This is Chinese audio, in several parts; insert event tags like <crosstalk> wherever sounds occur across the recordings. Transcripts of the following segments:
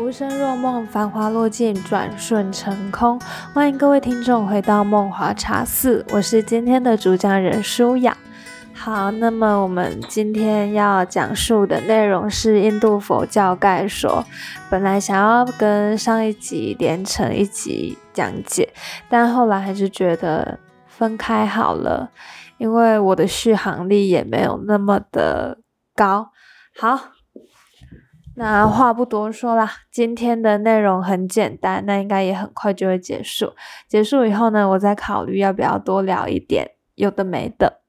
浮生若梦，繁华落尽，转瞬成空。欢迎各位听众回到梦华茶寺，我是今天的主讲人舒雅。好，那么我们今天要讲述的内容是印度佛教概说。本来想要跟上一集连成一集讲解，但后来还是觉得分开好了，因为我的续航力也没有那么的高。好。那话不多说啦，今天的内容很简单，那应该也很快就会结束。结束以后呢，我再考虑要不要多聊一点有的没的。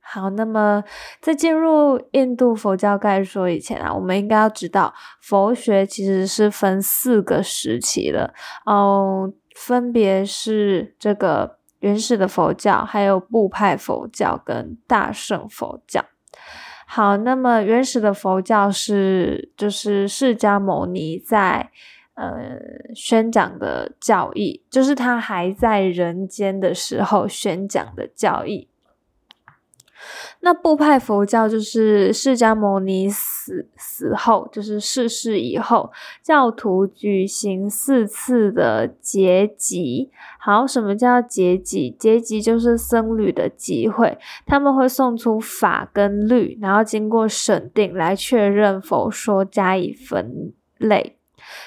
好，那么在进入印度佛教概说以前啊，我们应该要知道，佛学其实是分四个时期的哦，分别是这个原始的佛教，还有部派佛教跟大乘佛教。好，那么原始的佛教是就是释迦牟尼在呃宣讲的教义，就是他还在人间的时候宣讲的教义。那部派佛教就是释迦牟尼死死后，就是逝世以后，教徒举行四次的结集。好，什么叫结集？结集就是僧侣的集会，他们会送出法跟律，然后经过审定来确认佛说，加以分类。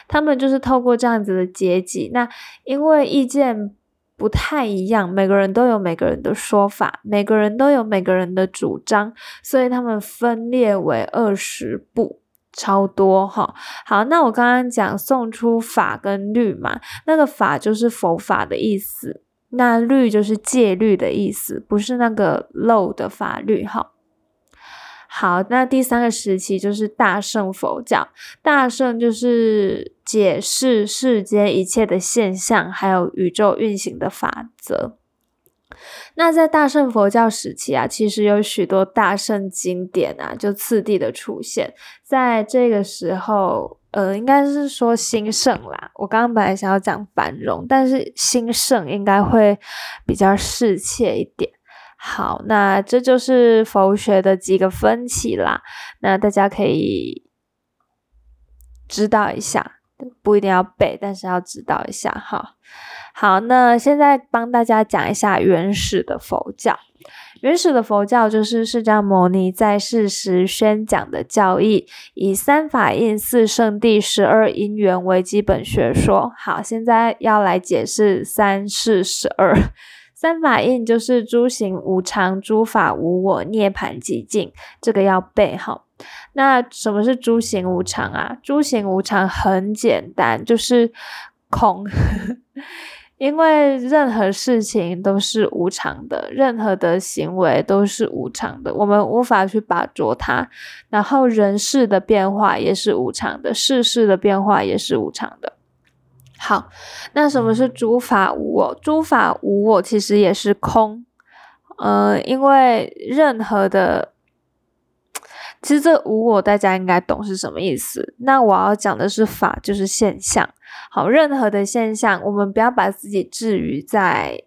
他们就是透过这样子的结集，那因为意见。不太一样，每个人都有每个人的说法，每个人都有每个人的主张，所以他们分裂为二十步，超多哈。好，那我刚刚讲送出法跟律嘛，那个法就是佛法的意思，那律就是戒律的意思，不是那个漏的法律哈。好，那第三个时期就是大圣佛教。大圣就是解释世间一切的现象，还有宇宙运行的法则。那在大圣佛教时期啊，其实有许多大圣经典啊，就次第的出现。在这个时候，呃，应该是说兴盛啦。我刚刚本来想要讲繁荣，但是兴盛应该会比较适切一点。好，那这就是佛学的几个分歧啦。那大家可以知道一下，不一定要背，但是要知道一下哈。好，那现在帮大家讲一下原始的佛教。原始的佛教就是释迦牟尼在世时宣讲的教义，以三法印、四圣谛、十二因缘为基本学说。好，现在要来解释三世十二。三法印就是诸行无常、诸法无我、涅槃寂静，这个要背哈。那什么是诸行无常啊？诸行无常很简单，就是空，<laughs> 因为任何事情都是无常的，任何的行为都是无常的，我们无法去把捉它。然后人事的变化也是无常的，世事的变化也是无常的。好，那什么是诸法无我？诸法无我其实也是空，呃，因为任何的，其实这无我大家应该懂是什么意思。那我要讲的是法，就是现象。好，任何的现象，我们不要把自己置于在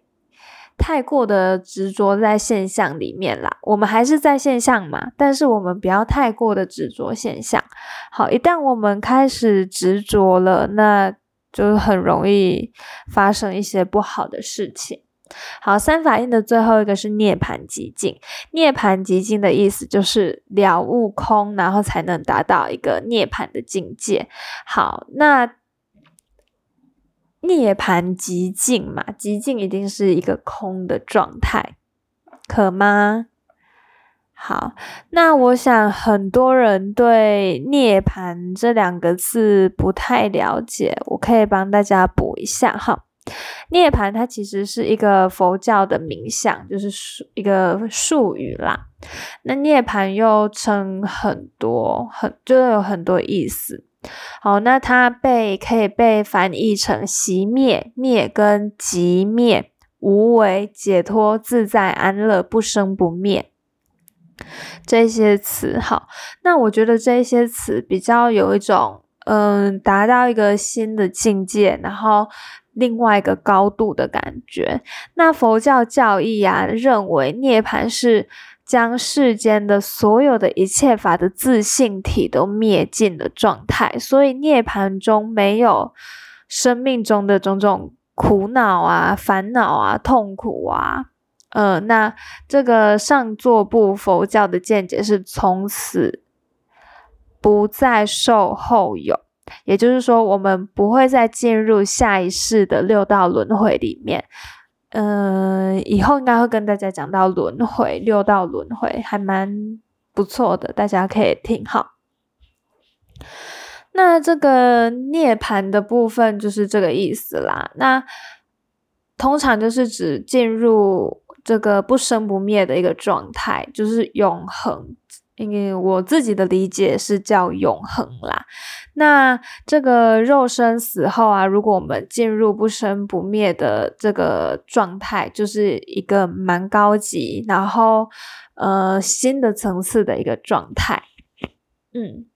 太过的执着在现象里面啦。我们还是在现象嘛，但是我们不要太过的执着现象。好，一旦我们开始执着了，那就是很容易发生一些不好的事情。好，三法印的最后一个是涅槃极境。涅槃极境的意思就是了悟空，然后才能达到一个涅槃的境界。好，那涅槃极境嘛，极境一定是一个空的状态，可吗？好，那我想很多人对涅槃这两个字不太了解，我可以帮大家补一下哈。涅槃它其实是一个佛教的名相，就是术一个术语啦。那涅槃又称很多很，就有很多意思。好，那它被可以被翻译成熄灭、灭跟即灭、无为、解脱、自在、安乐、不生不灭。这些词好，那我觉得这些词比较有一种，嗯，达到一个新的境界，然后另外一个高度的感觉。那佛教教义啊，认为涅槃是将世间的所有的一切法的自性体都灭尽的状态，所以涅槃中没有生命中的种种苦恼啊、烦恼啊、痛苦啊。呃，那这个上座部佛教的见解是从此不再受后有，也就是说，我们不会再进入下一世的六道轮回里面。嗯，以后应该会跟大家讲到轮回，六道轮回还蛮不错的，大家可以听好。那这个涅槃的部分就是这个意思啦。那通常就是指进入这个不生不灭的一个状态，就是永恒。因为我自己的理解是叫永恒啦。那这个肉身死后啊，如果我们进入不生不灭的这个状态，就是一个蛮高级，然后呃新的层次的一个状态。嗯，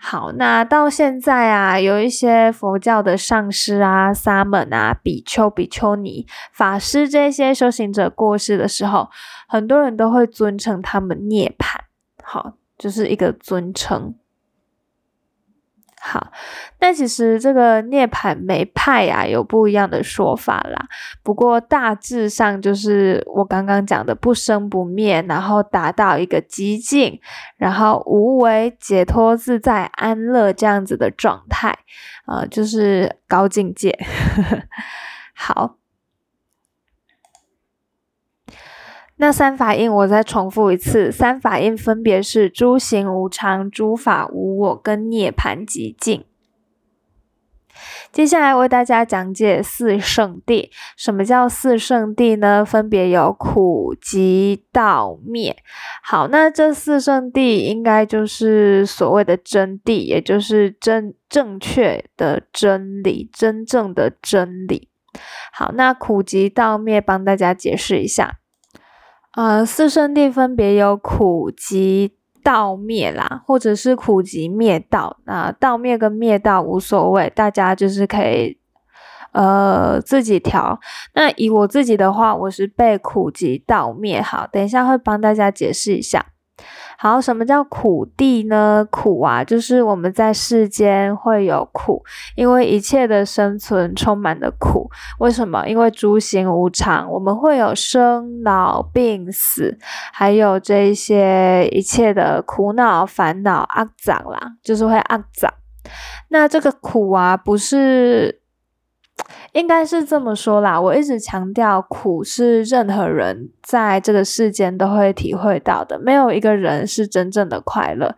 好，那到现在啊，有一些佛教的上师啊、沙门啊、比丘、比丘尼、法师这些修行者过世的时候，很多人都会尊称他们涅槃。好，就是一个尊称。好，那其实这个涅槃每派呀有不一样的说法啦。不过大致上就是我刚刚讲的不生不灭，然后达到一个极境，然后无为、解脱、自在、安乐这样子的状态，呃，就是高境界。<laughs> 好。那三法印，我再重复一次，三法印分别是诸行无常、诸法无我跟涅槃极境。接下来为大家讲解四圣谛。什么叫四圣谛呢？分别有苦、集、道、灭。好，那这四圣谛应该就是所谓的真谛，也就是真正确的真理，真正的真理。好，那苦、集、道、灭，帮大家解释一下。呃，四圣地分别有苦集道灭啦，或者是苦集灭道。那道灭跟灭道无所谓，大家就是可以呃自己调。那以我自己的话，我是被苦集道灭。好，等一下会帮大家解释一下。好，什么叫苦地呢？苦啊，就是我们在世间会有苦，因为一切的生存充满了苦。为什么？因为诸行无常，我们会有生老病死，还有这些一切的苦恼烦恼肮脏啦，就是会肮脏。那这个苦啊，不是。应该是这么说啦，我一直强调，苦是任何人在这个世间都会体会到的，没有一个人是真正的快乐，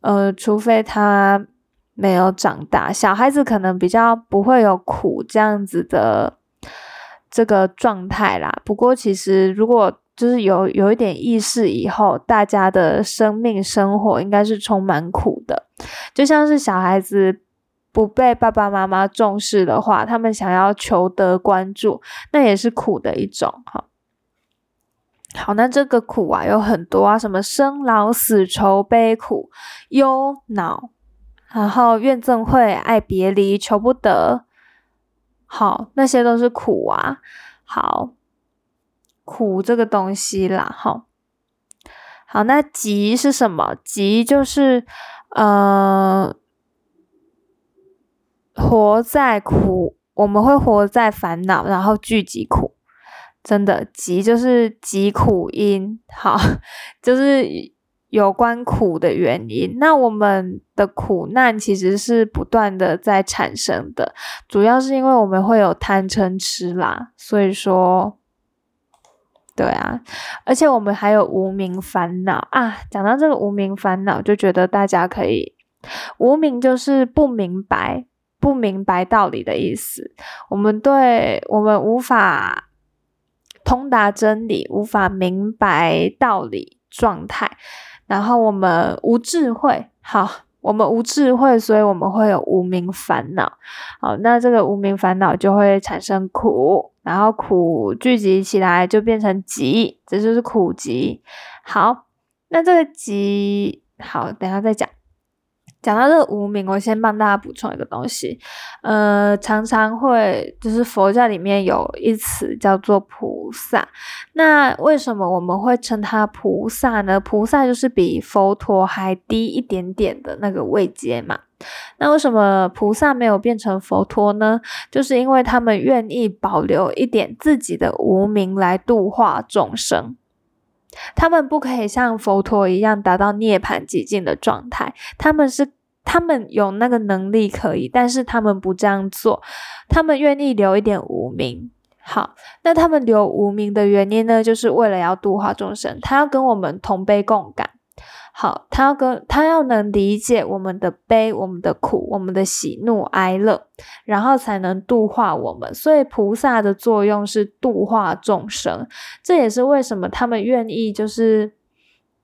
呃，除非他没有长大。小孩子可能比较不会有苦这样子的这个状态啦。不过，其实如果就是有有一点意识以后，大家的生命生活应该是充满苦的，就像是小孩子。不被爸爸妈妈重视的话，他们想要求得关注，那也是苦的一种哈。好，那这个苦啊有很多啊，什么生老死愁悲苦忧恼，然后怨憎会爱别离求不得，好，那些都是苦啊。好，苦这个东西啦，哈。好，那急是什么？急就是呃。活在苦，我们会活在烦恼，然后聚集苦。真的，集就是集苦因，<laughs> 好，<laughs> 就是有关苦的原因。那我们的苦难其实是不断的在产生的，主要是因为我们会有贪嗔痴啦。所以说，对啊，而且我们还有无名烦恼啊。讲到这个无名烦恼，就觉得大家可以，无名就是不明白。不明白道理的意思，我们对我们无法通达真理，无法明白道理状态，然后我们无智慧，好，我们无智慧，所以我们会有无名烦恼，好，那这个无名烦恼就会产生苦，然后苦聚集起来就变成集，这就是苦集。好，那这个集，好，等下再讲。讲到这个无名，我先帮大家补充一个东西，呃，常常会就是佛教里面有一词叫做菩萨，那为什么我们会称它菩萨呢？菩萨就是比佛陀还低一点点的那个位阶嘛。那为什么菩萨没有变成佛陀呢？就是因为他们愿意保留一点自己的无名来度化众生。他们不可以像佛陀一样达到涅槃极境的状态，他们是他们有那个能力可以，但是他们不这样做，他们愿意留一点无名。好，那他们留无名的原因呢，就是为了要度化众生，他要跟我们同悲共感。好，他要跟他要能理解我们的悲、我们的苦、我们的喜怒哀乐，然后才能度化我们。所以菩萨的作用是度化众生，这也是为什么他们愿意就是，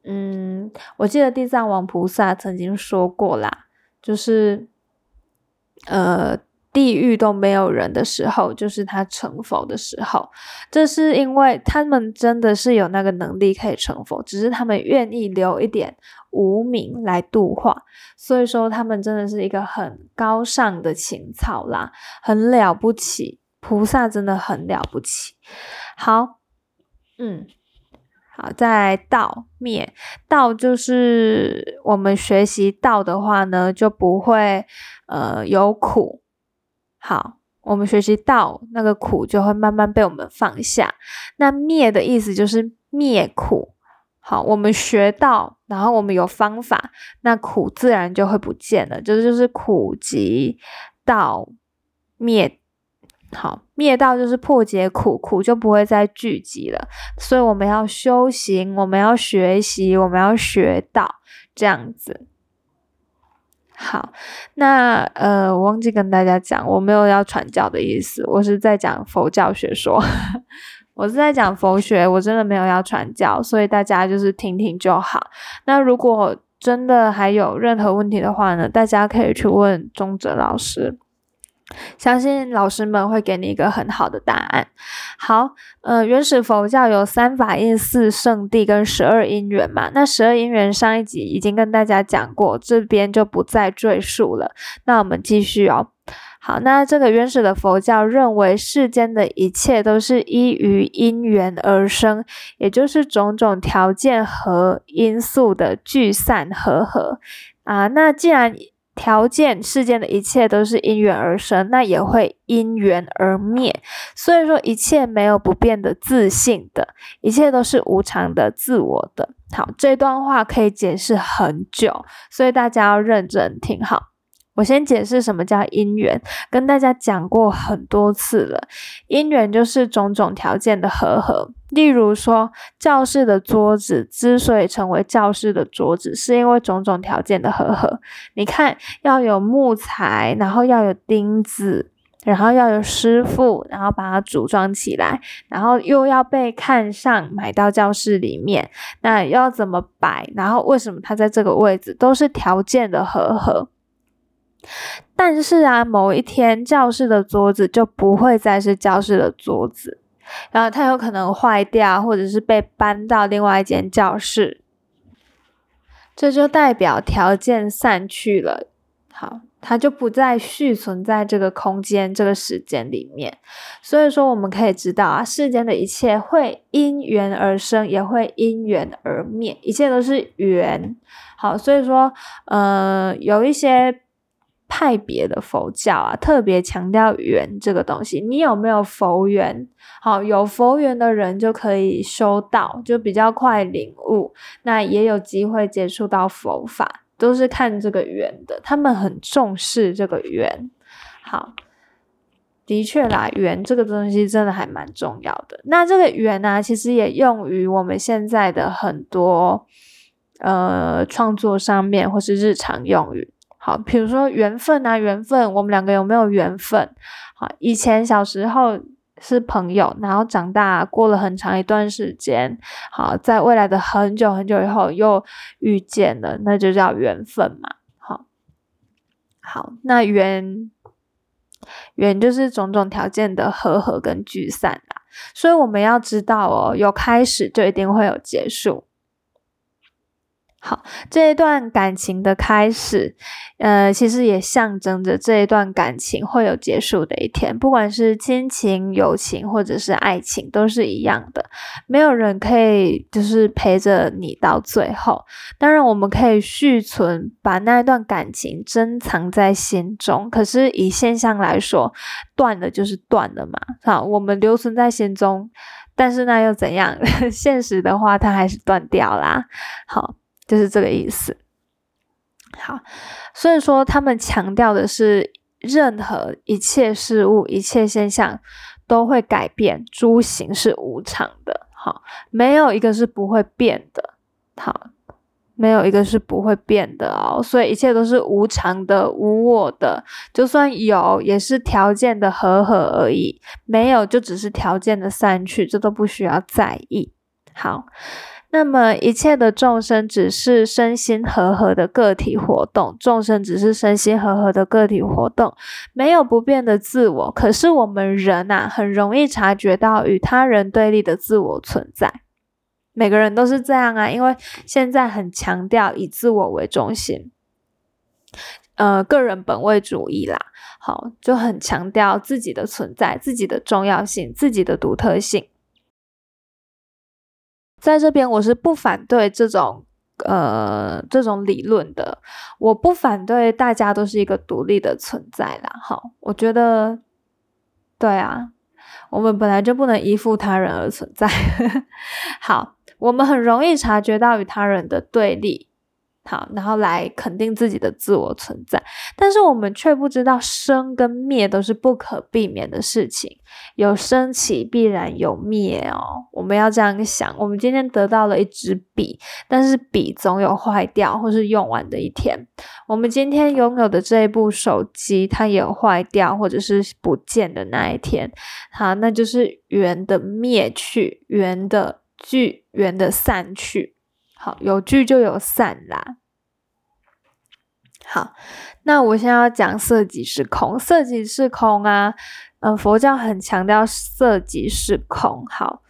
嗯，我记得地藏王菩萨曾经说过啦，就是，呃。地狱都没有人的时候，就是他成佛的时候。这是因为他们真的是有那个能力可以成佛，只是他们愿意留一点无名来度化。所以说，他们真的是一个很高尚的情操啦，很了不起。菩萨真的很了不起。好，嗯，好，在道灭道，就是我们学习道的话呢，就不会呃有苦。好，我们学习道，那个苦就会慢慢被我们放下。那灭的意思就是灭苦。好，我们学到，然后我们有方法，那苦自然就会不见了。就是就是苦集道灭。好，灭道就是破解苦，苦就不会再聚集了。所以我们要修行，我们要学习，我们要学到这样子。好，那呃，我忘记跟大家讲，我没有要传教的意思，我是在讲佛教学说，<laughs> 我是在讲佛学，我真的没有要传教，所以大家就是听听就好。那如果真的还有任何问题的话呢，大家可以去问中哲老师。相信老师们会给你一个很好的答案。好，呃，原始佛教有三法印、四圣地跟十二因缘嘛。那十二因缘上一集已经跟大家讲过，这边就不再赘述了。那我们继续哦。好，那这个原始的佛教认为世间的一切都是依于因缘而生，也就是种种条件和因素的聚散合合啊。那既然条件世间的一切都是因缘而生，那也会因缘而灭。所以说，一切没有不变的自信的，一切都是无常的自我的。好，这段话可以解释很久，所以大家要认真听好。我先解释什么叫因缘，跟大家讲过很多次了。因缘就是种种条件的合合。例如说，教室的桌子之所以成为教室的桌子，是因为种种条件的合合。你看，要有木材，然后要有钉子，然后要有师傅，然后把它组装起来，然后又要被看上，买到教室里面。那要怎么摆？然后为什么它在这个位置？都是条件的合合。但是啊，某一天教室的桌子就不会再是教室的桌子，然后它有可能坏掉，或者是被搬到另外一间教室，这就代表条件散去了。好，它就不再续存在这个空间、这个时间里面。所以说，我们可以知道啊，世间的一切会因缘而生，也会因缘而灭，一切都是缘。好，所以说，呃，有一些。派别的佛教啊，特别强调缘这个东西。你有没有佛缘？好，有佛缘的人就可以修道，就比较快领悟，那也有机会接触到佛法，都是看这个缘的。他们很重视这个缘。好，的确啦，缘这个东西真的还蛮重要的。那这个缘呢，其实也用于我们现在的很多呃创作上面，或是日常用语。好，比如说缘分啊，缘分，我们两个有没有缘分？好，以前小时候是朋友，然后长大过了很长一段时间，好，在未来的很久很久以后又遇见了，那就叫缘分嘛。好，好，那缘缘就是种种条件的合合跟聚散啦，所以我们要知道哦，有开始就一定会有结束。好，这一段感情的开始，呃，其实也象征着这一段感情会有结束的一天。不管是亲情、友情，或者是爱情，都是一样的。没有人可以就是陪着你到最后。当然，我们可以续存，把那一段感情珍藏在心中。可是以现象来说，断了就是断了嘛。好，我们留存在心中，但是那又怎样？<laughs> 现实的话，它还是断掉啦。好。就是这个意思。好，所以说他们强调的是，任何一切事物、一切现象都会改变，诸行是无常的。好，没有一个是不会变的。好，没有一个是不会变的哦。所以一切都是无常的、无我的。就算有，也是条件的和合而已；没有，就只是条件的散去，这都不需要在意。好。那么一切的众生只是身心和合的个体活动，众生只是身心和合的个体活动，没有不变的自我。可是我们人呐，很容易察觉到与他人对立的自我存在。每个人都是这样啊，因为现在很强调以自我为中心，呃，个人本位主义啦，好，就很强调自己的存在、自己的重要性、自己的独特性。在这边，我是不反对这种呃这种理论的。我不反对大家都是一个独立的存在啦。好，我觉得对啊，我们本来就不能依附他人而存在。<laughs> 好，我们很容易察觉到与他人的对立。好，然后来肯定自己的自我存在，但是我们却不知道生跟灭都是不可避免的事情，有升起必然有灭哦。我们要这样想。我们今天得到了一支笔，但是笔总有坏掉或是用完的一天。我们今天拥有的这一部手机，它也有坏掉或者是不见的那一天。好，那就是缘的灭去，缘的聚，缘的散去。好，有聚就有散啦。好，那我现在要讲色即是空，色即是空啊。嗯，佛教很强调色即是空。好，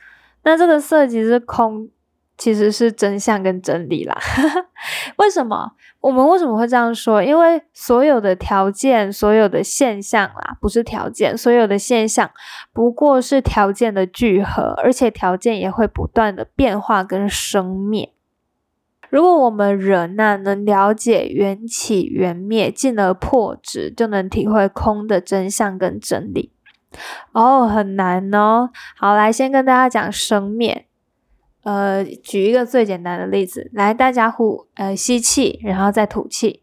那这个色即是空，其实是真相跟真理啦。<laughs> 为什么？我们为什么会这样说？因为所有的条件、所有的现象啦，不是条件，所有的现象不过是条件的聚合，而且条件也会不断的变化跟生灭。如果我们人呐能了解缘起缘灭，进而破执，就能体会空的真相跟真理。哦，很难哦。好，来先跟大家讲生灭。呃，举一个最简单的例子，来，大家呼，呃，吸气，然后再吐气。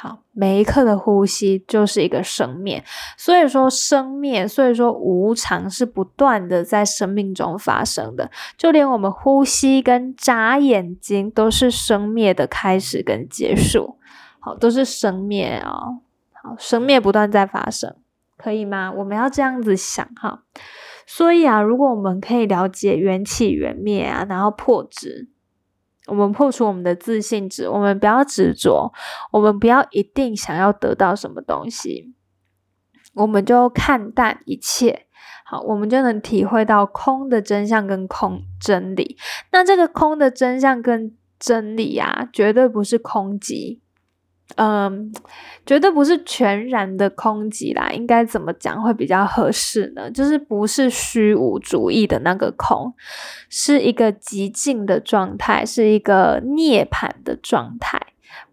好，每一刻的呼吸就是一个生灭，所以说生灭，所以说无常是不断的在生命中发生的，就连我们呼吸跟眨眼睛都是生灭的开始跟结束，好，都是生灭哦，好，生灭不断在发生，可以吗？我们要这样子想哈，所以啊，如果我们可以了解缘起缘灭啊，然后破执。我们破除我们的自信值，我们不要执着，我们不要一定想要得到什么东西，我们就看淡一切，好，我们就能体会到空的真相跟空真理。那这个空的真相跟真理啊，绝对不是空寂。嗯，绝对不是全然的空寂啦，应该怎么讲会比较合适呢？就是不是虚无主义的那个空，是一个极静的状态，是一个涅槃的状态，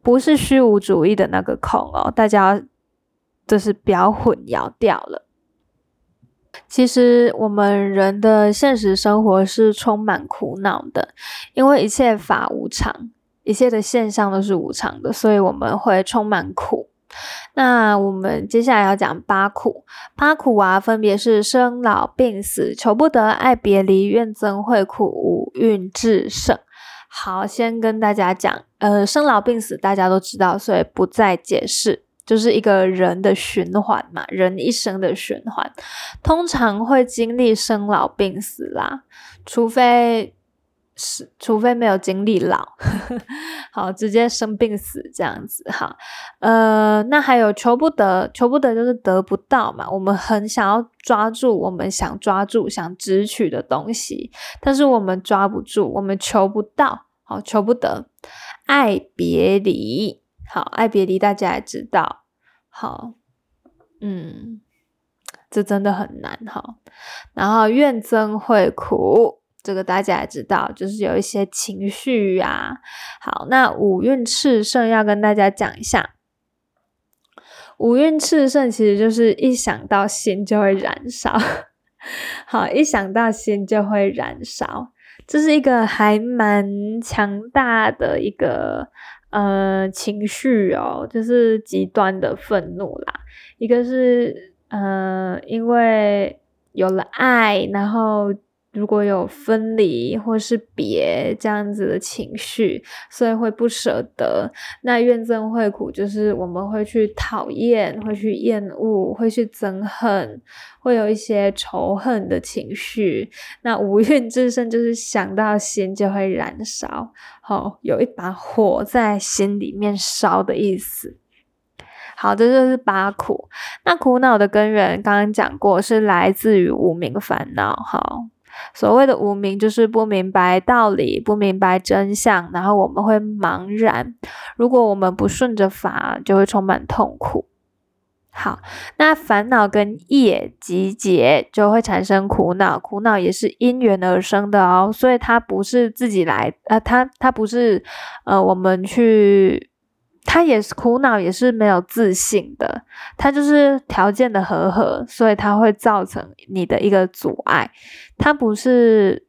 不是虚无主义的那个空哦。大家就是不要混淆掉了。其实我们人的现实生活是充满苦恼的，因为一切法无常。一切的现象都是无常的，所以我们会充满苦。那我们接下来要讲八苦，八苦啊，分别是生老病死、求不得、爱别离、怨憎会、苦五运至胜。好，先跟大家讲，呃，生老病死大家都知道，所以不再解释，就是一个人的循环嘛，人一生的循环，通常会经历生老病死啦，除非。是，除非没有经历老，<laughs> 好，直接生病死这样子哈。呃，那还有求不得，求不得就是得不到嘛。我们很想要抓住我们想抓住、想直取的东西，但是我们抓不住，我们求不到，好，求不得。爱别离，好，爱别离，大家也知道，好，嗯，这真的很难哈。然后怨憎会苦。这个大家也知道，就是有一些情绪啊。好，那五运炽盛要跟大家讲一下，五运炽盛其实就是一想到心就会燃烧。<laughs> 好，一想到心就会燃烧，这是一个还蛮强大的一个呃情绪哦，就是极端的愤怒啦。一个是呃，因为有了爱，然后。如果有分离或是别这样子的情绪，所以会不舍得。那怨憎会苦，就是我们会去讨厌，会去厌恶，会去憎恨，会有一些仇恨的情绪。那五蕴之盛，就是想到心就会燃烧，好，有一把火在心里面烧的意思。好，这就是八苦。那苦恼的根源，刚刚讲过，是来自于无名烦恼。好。所谓的无明，就是不明白道理，不明白真相，然后我们会茫然。如果我们不顺着法，就会充满痛苦。好，那烦恼跟业集结，就会产生苦恼。苦恼也是因缘而生的哦，所以它不是自己来，呃，它它不是，呃，我们去。他也是苦恼，也是没有自信的。他就是条件的和合，所以他会造成你的一个阻碍。他不是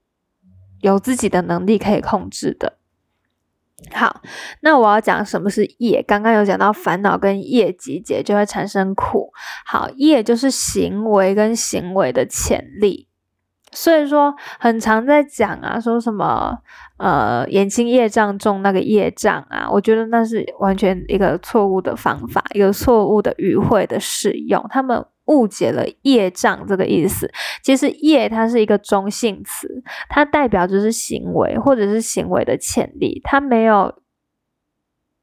有自己的能力可以控制的。好，那我要讲什么是业？刚刚有讲到烦恼跟业集结就会产生苦。好，业就是行为跟行为的潜力。所以说，很常在讲啊，说什么呃，眼睛业障重那个业障啊，我觉得那是完全一个错误的方法，一个错误的语汇的使用，他们误解了业障这个意思。其实业它是一个中性词，它代表就是行为或者是行为的潜力，它没有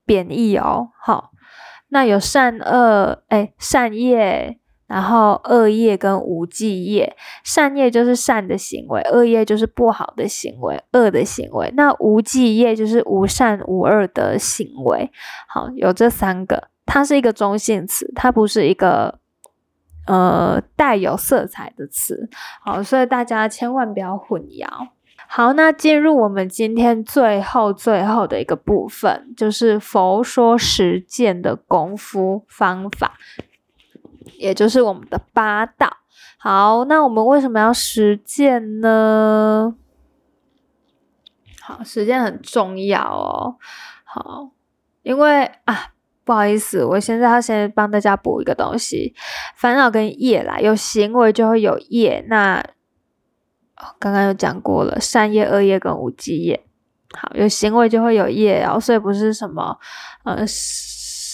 贬义哦。好，那有善恶，哎，善业。然后恶业跟无记业，善业就是善的行为，恶业就是不好的行为，恶的行为。那无记业就是无善无恶的行为。好，有这三个，它是一个中性词，它不是一个呃带有色彩的词。好，所以大家千万不要混淆。好，那进入我们今天最后最后的一个部分，就是佛说实践的功夫方法。也就是我们的八道。好，那我们为什么要实践呢？好，实践很重要哦。好，因为啊，不好意思，我现在要先帮大家补一个东西：烦恼跟业啦，有行为就会有业。那刚刚有讲过了，善业、恶业跟无记业。好，有行为就会有业哦，所以不是什么呃。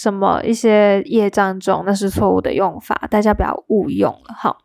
什么一些业障重，那是错误的用法，大家不要误用了哈。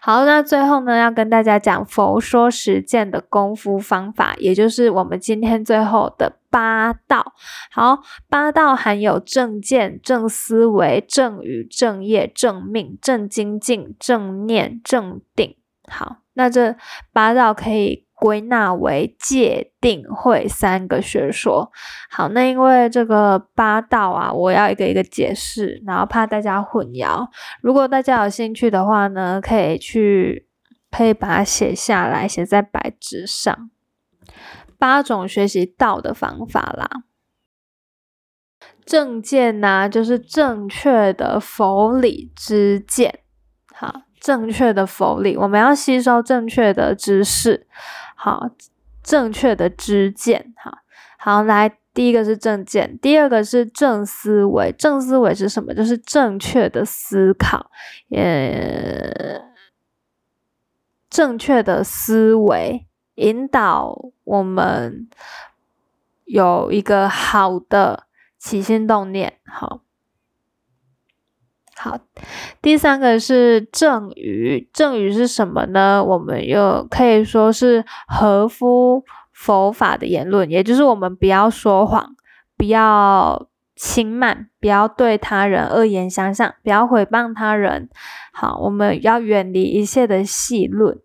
好，那最后呢，要跟大家讲佛说实践的功夫方法，也就是我们今天最后的八道。好，八道含有正见、正思维、正语、正业、正命、正精进、正念、正定。好，那这八道可以。归纳为界定会三个学说。好，那因为这个八道啊，我要一个一个解释，然后怕大家混淆。如果大家有兴趣的话呢，可以去可以把它写下来，写在白纸上。八种学习道的方法啦。正见呢，就是正确的佛理之见。好，正确的佛理，我们要吸收正确的知识。好，正确的知见，哈好来，第一个是正见，第二个是正思维。正思维是什么？就是正确的思考，呃，正确的思维引导我们有一个好的起心动念，好。好，第三个是正语，正语是什么呢？我们又可以说是合乎佛法的言论，也就是我们不要说谎，不要轻慢，不要对他人恶言相向，不要诽谤他人。好，我们要远离一切的戏论。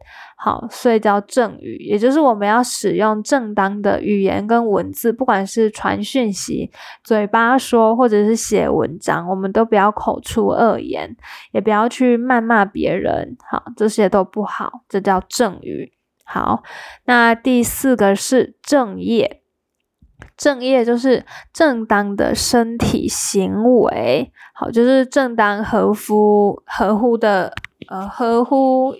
好，所以叫正语，也就是我们要使用正当的语言跟文字，不管是传讯息、嘴巴说，或者是写文章，我们都不要口出恶言，也不要去谩骂别人。好，这些都不好，这叫正语。好，那第四个是正业，正业就是正当的身体行为，好，就是正当合乎合乎的呃合乎。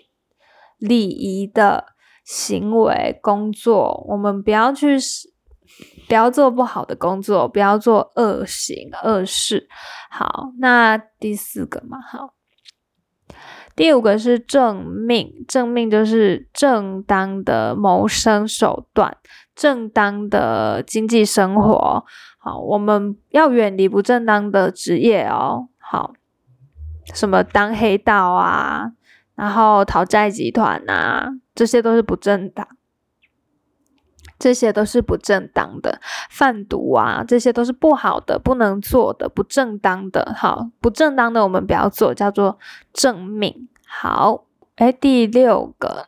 礼仪的行为、工作，我们不要去，不要做不好的工作，不要做恶行、恶事。好，那第四个嘛，好，第五个是正命，正命就是正当的谋生手段，正当的经济生活。好，我们要远离不正当的职业哦。好，什么当黑道啊？然后讨债集团呐，这些都是不正当，这些都是不正当的，贩毒啊，这些都是不好的，不能做的，不正当的。好，不正当的我们不要做，叫做正命。好，哎，第六个，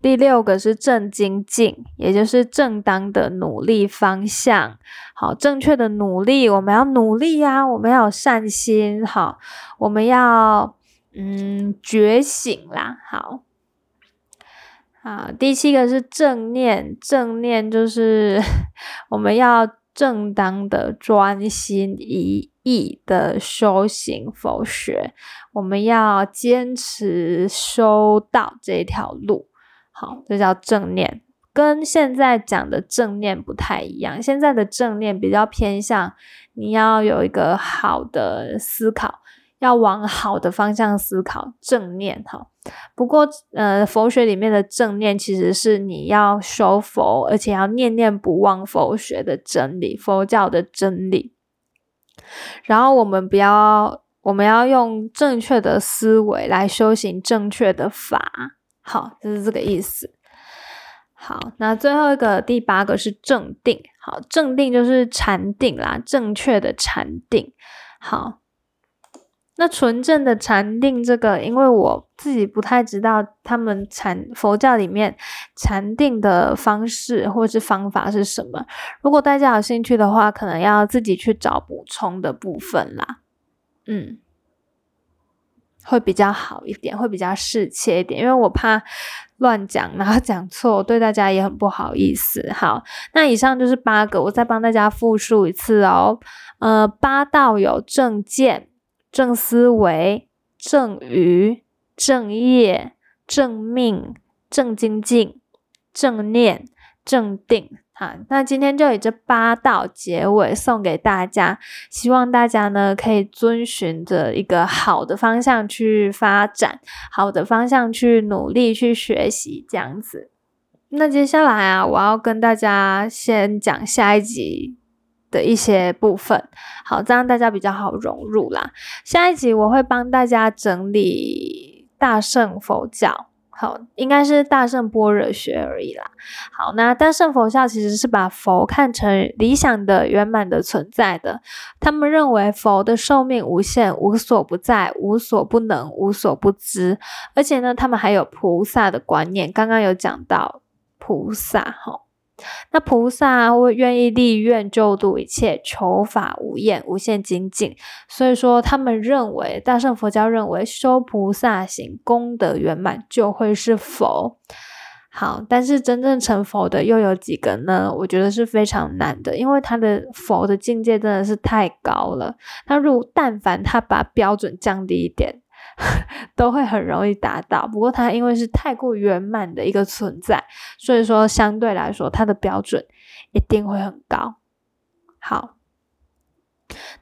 第六个是正精进，也就是正当的努力方向。好，正确的努力，我们要努力呀，我们要有善心。好，我们要。嗯，觉醒啦，好，好，第七个是正念，正念就是 <laughs> 我们要正当的专心一意的修行佛学，我们要坚持修道这条路，好，这叫正念，跟现在讲的正念不太一样，现在的正念比较偏向你要有一个好的思考。要往好的方向思考，正念哈。不过，呃，佛学里面的正念其实是你要修佛，而且要念念不忘佛学的真理，佛教的真理。然后我们不要，我们要用正确的思维来修行正确的法。好，就是这个意思。好，那最后一个第八个是正定。好，正定就是禅定啦，正确的禅定。好。那纯正的禅定，这个因为我自己不太知道他们禅佛教里面禅定的方式或是方法是什么。如果大家有兴趣的话，可能要自己去找补充的部分啦。嗯，会比较好一点，会比较适切一点，因为我怕乱讲，然后讲错，对大家也很不好意思。好，那以上就是八个，我再帮大家复述一次哦。呃，八道有正见。正思维、正语、正业、正命、正精进、正念、正定。好，那今天就以这八道结尾送给大家，希望大家呢可以遵循着一个好的方向去发展，好的方向去努力去学习，这样子。那接下来啊，我要跟大家先讲下一集。的一些部分，好，这样大家比较好融入啦。下一集我会帮大家整理大圣佛教，好，应该是大圣般若学而已啦。好，那大圣佛教其实是把佛看成理想的、圆满的存在的。他们认为佛的寿命无限，无所不在，无所不能，无所不知。而且呢，他们还有菩萨的观念。刚刚有讲到菩萨，哈。那菩萨会愿意立愿救度一切，求法无厌，无限精进。所以说，他们认为大乘佛教认为修菩萨行，功德圆满就会是佛。好，但是真正成佛的又有几个呢？我觉得是非常难的，因为他的佛的境界真的是太高了。他如但凡他把标准降低一点。<laughs> 都会很容易达到，不过它因为是太过圆满的一个存在，所以说相对来说它的标准一定会很高。好，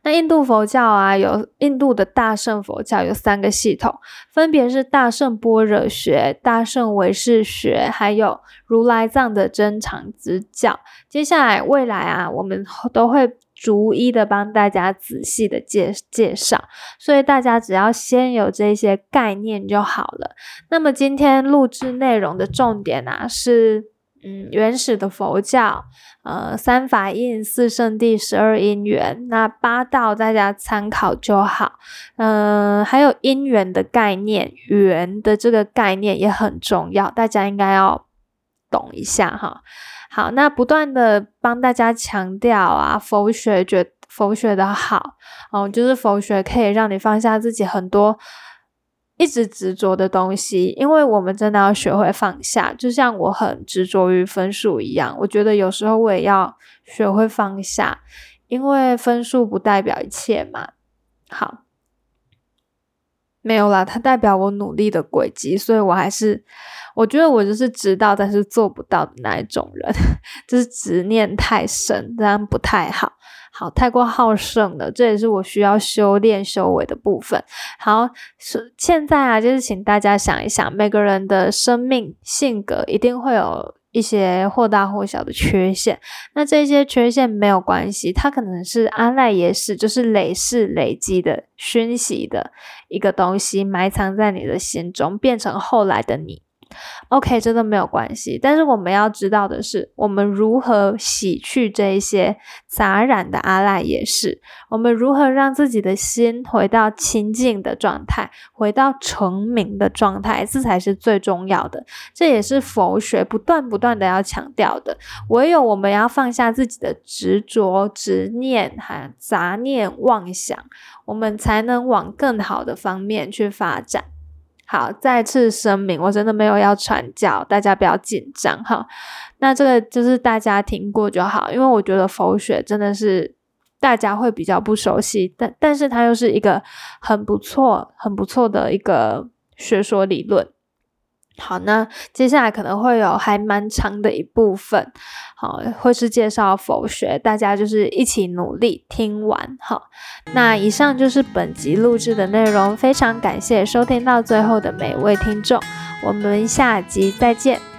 那印度佛教啊，有印度的大乘佛教有三个系统，分别是大乘般若学、大乘唯识学，还有如来藏的真常之教。接下来未来啊，我们都会。逐一的帮大家仔细的介介绍，所以大家只要先有这些概念就好了。那么今天录制内容的重点啊，是嗯原始的佛教，呃三法印、四圣地、十二因缘，那八道大家参考就好。嗯，还有因缘的概念，缘的这个概念也很重要，大家应该要懂一下哈。好，那不断的帮大家强调啊，佛学觉佛学的好哦，就是佛学可以让你放下自己很多。一直执着的东西，因为我们真的要学会放下，就像我很执着于分数一样。我觉得有时候我也要学会放下，因为分数不代表一切嘛。好，没有啦，它代表我努力的轨迹，所以我还是我觉得我就是知道，但是做不到的那一种人，<laughs> 就是执念太深，这样不太好。好，太过好胜了，这也是我需要修炼修为的部分。好，是现在啊，就是请大家想一想，每个人的生命性格一定会有一些或大或小的缺陷，那这些缺陷没有关系，它可能是阿赖耶识，就是累世累积的熏习的一个东西，埋藏在你的心中，变成后来的你。OK，真的没有关系。但是我们要知道的是，我们如何洗去这一些杂染的阿赖耶识？我们如何让自己的心回到清净的状态，回到成名的状态？这才是最重要的。这也是佛学不断不断的要强调的。唯有我们要放下自己的执着、执念、还杂念、妄想，我们才能往更好的方面去发展。好，再次声明，我真的没有要传教，大家不要紧张哈。那这个就是大家听过就好，因为我觉得佛学真的是大家会比较不熟悉，但但是它又是一个很不错、很不错的一个学说理论。好，那接下来可能会有还蛮长的一部分，好，会是介绍否学，大家就是一起努力听完。好，那以上就是本集录制的内容，非常感谢收听到最后的每位听众，我们下集再见。